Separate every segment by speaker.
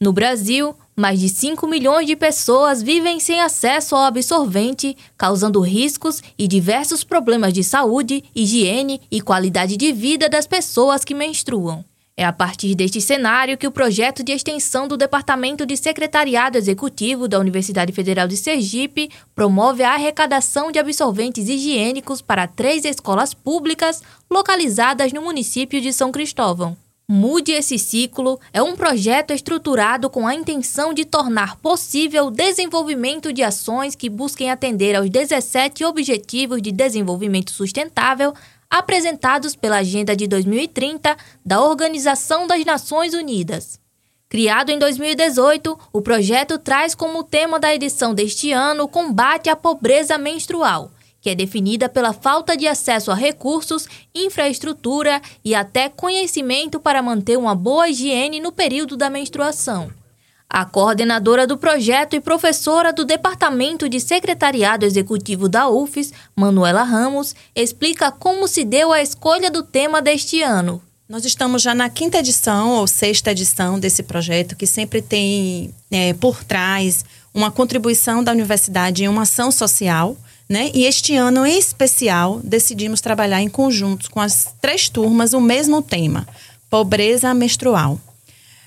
Speaker 1: No Brasil, mais de 5 milhões de pessoas vivem sem acesso ao absorvente, causando riscos e diversos problemas de saúde, higiene e qualidade de vida das pessoas que menstruam. É a partir deste cenário que o projeto de extensão do Departamento de Secretariado Executivo da Universidade Federal de Sergipe promove a arrecadação de absorventes higiênicos para três escolas públicas localizadas no município de São Cristóvão. Mude esse ciclo é um projeto estruturado com a intenção de tornar possível o desenvolvimento de ações que busquem atender aos 17 Objetivos de Desenvolvimento Sustentável apresentados pela Agenda de 2030 da Organização das Nações Unidas. Criado em 2018, o projeto traz como tema da edição deste ano o combate à pobreza menstrual que é definida pela falta de acesso a recursos, infraestrutura e até conhecimento para manter uma boa higiene no período da menstruação. A coordenadora do projeto e professora do Departamento de Secretariado Executivo da UFES, Manuela Ramos, explica como se deu a escolha do tema deste ano.
Speaker 2: Nós estamos já na quinta edição ou sexta edição desse projeto, que sempre tem é, por trás uma contribuição da universidade em uma ação social né? E este ano, em especial, decidimos trabalhar em conjunto com as três turmas o mesmo tema: pobreza menstrual.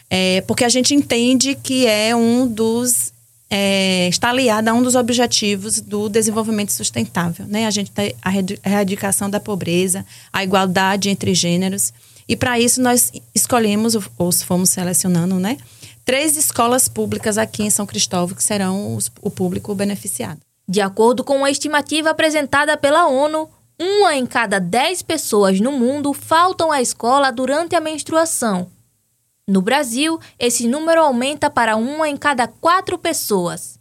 Speaker 2: É, porque a gente entende que é um dos. É, está aliado a um dos objetivos do desenvolvimento sustentável. Né? A gente tem a erradicação da pobreza, a igualdade entre gêneros. E para isso nós escolhemos, ou fomos selecionando, né? Três escolas públicas aqui em São Cristóvão que serão os, o público beneficiado.
Speaker 1: De acordo com uma estimativa apresentada pela ONU, uma em cada dez pessoas no mundo faltam à escola durante a menstruação. No Brasil, esse número aumenta para uma em cada quatro pessoas.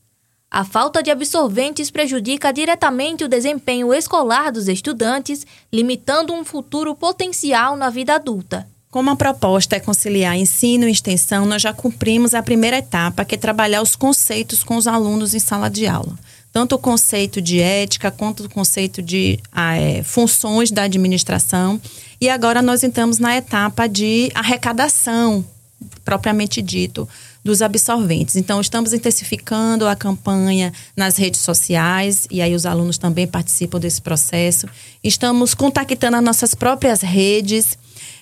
Speaker 1: A falta de absorventes prejudica diretamente o desempenho escolar dos estudantes, limitando um futuro potencial na vida adulta.
Speaker 2: Como a proposta é conciliar ensino e extensão, nós já cumprimos a primeira etapa, que é trabalhar os conceitos com os alunos em sala de aula tanto o conceito de ética quanto o conceito de ah, é, funções da administração. E agora nós entramos na etapa de arrecadação, propriamente dito, dos absorventes. Então, estamos intensificando a campanha nas redes sociais, e aí os alunos também participam desse processo. Estamos contactando as nossas próprias redes,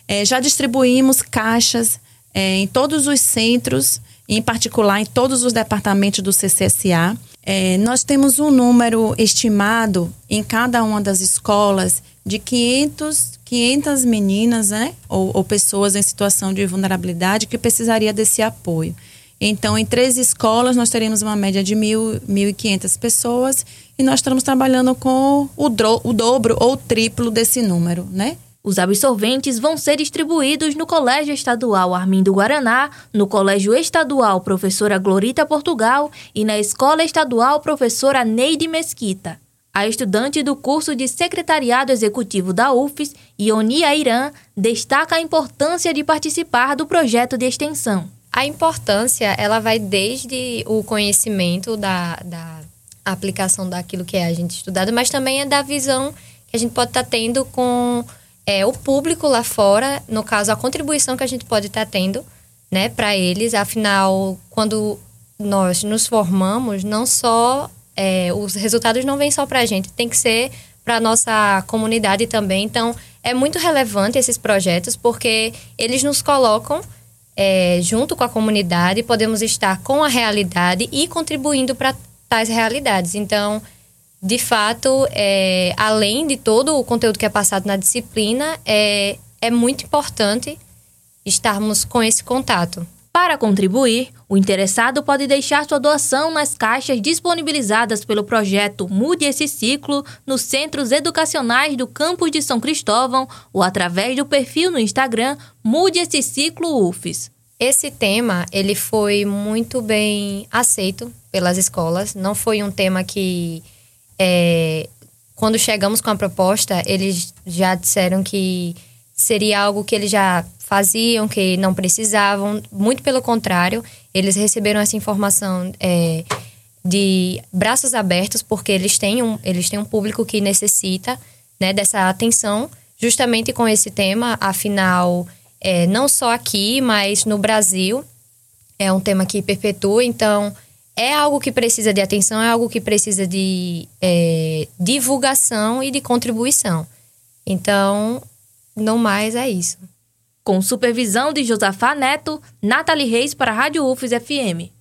Speaker 2: é, já distribuímos caixas é, em todos os centros, em particular em todos os departamentos do CCSA. É, nós temos um número estimado em cada uma das escolas de 500, 500 meninas né, ou, ou pessoas em situação de vulnerabilidade que precisaria desse apoio. Então, em três escolas, nós teremos uma média de 1.500 pessoas e nós estamos trabalhando com o, dro, o dobro ou triplo desse número, né?
Speaker 1: Os absorventes vão ser distribuídos no Colégio Estadual Armindo Guaraná, no Colégio Estadual Professora Glorita Portugal e na Escola Estadual Professora Neide Mesquita. A estudante do curso de Secretariado Executivo da UFES, Ionia Irã, destaca a importância de participar do projeto de extensão.
Speaker 3: A importância, ela vai desde o conhecimento da, da aplicação daquilo que é a gente estudado, mas também é da visão que a gente pode estar tá tendo com é, o público lá fora, no caso, a contribuição que a gente pode estar tá tendo, né, para eles. Afinal, quando nós nos formamos, não só é, os resultados não vêm só para a gente, tem que ser para a nossa comunidade também. Então, é muito relevante esses projetos porque eles nos colocam é, junto com a comunidade, podemos estar com a realidade e contribuindo para tais realidades. Então, de fato, é, além de todo o conteúdo que é passado na disciplina, é, é muito importante estarmos com esse contato.
Speaker 1: Para contribuir, o interessado pode deixar sua doação nas caixas disponibilizadas pelo projeto Mude esse Ciclo nos centros educacionais do campus de São Cristóvão ou através do perfil no Instagram Mude esse Ciclo UFES.
Speaker 3: Esse tema ele foi muito bem aceito pelas escolas. Não foi um tema que é, quando chegamos com a proposta, eles já disseram que seria algo que eles já faziam, que não precisavam. Muito pelo contrário, eles receberam essa informação é, de braços abertos, porque eles têm um, eles têm um público que necessita né, dessa atenção, justamente com esse tema. Afinal, é, não só aqui, mas no Brasil, é um tema que perpetua, então é algo que precisa de atenção, é algo que precisa de é, divulgação e de contribuição. Então, no mais é isso.
Speaker 1: Com supervisão de Josafá Neto, Nathalie Reis para a Rádio UFES FM.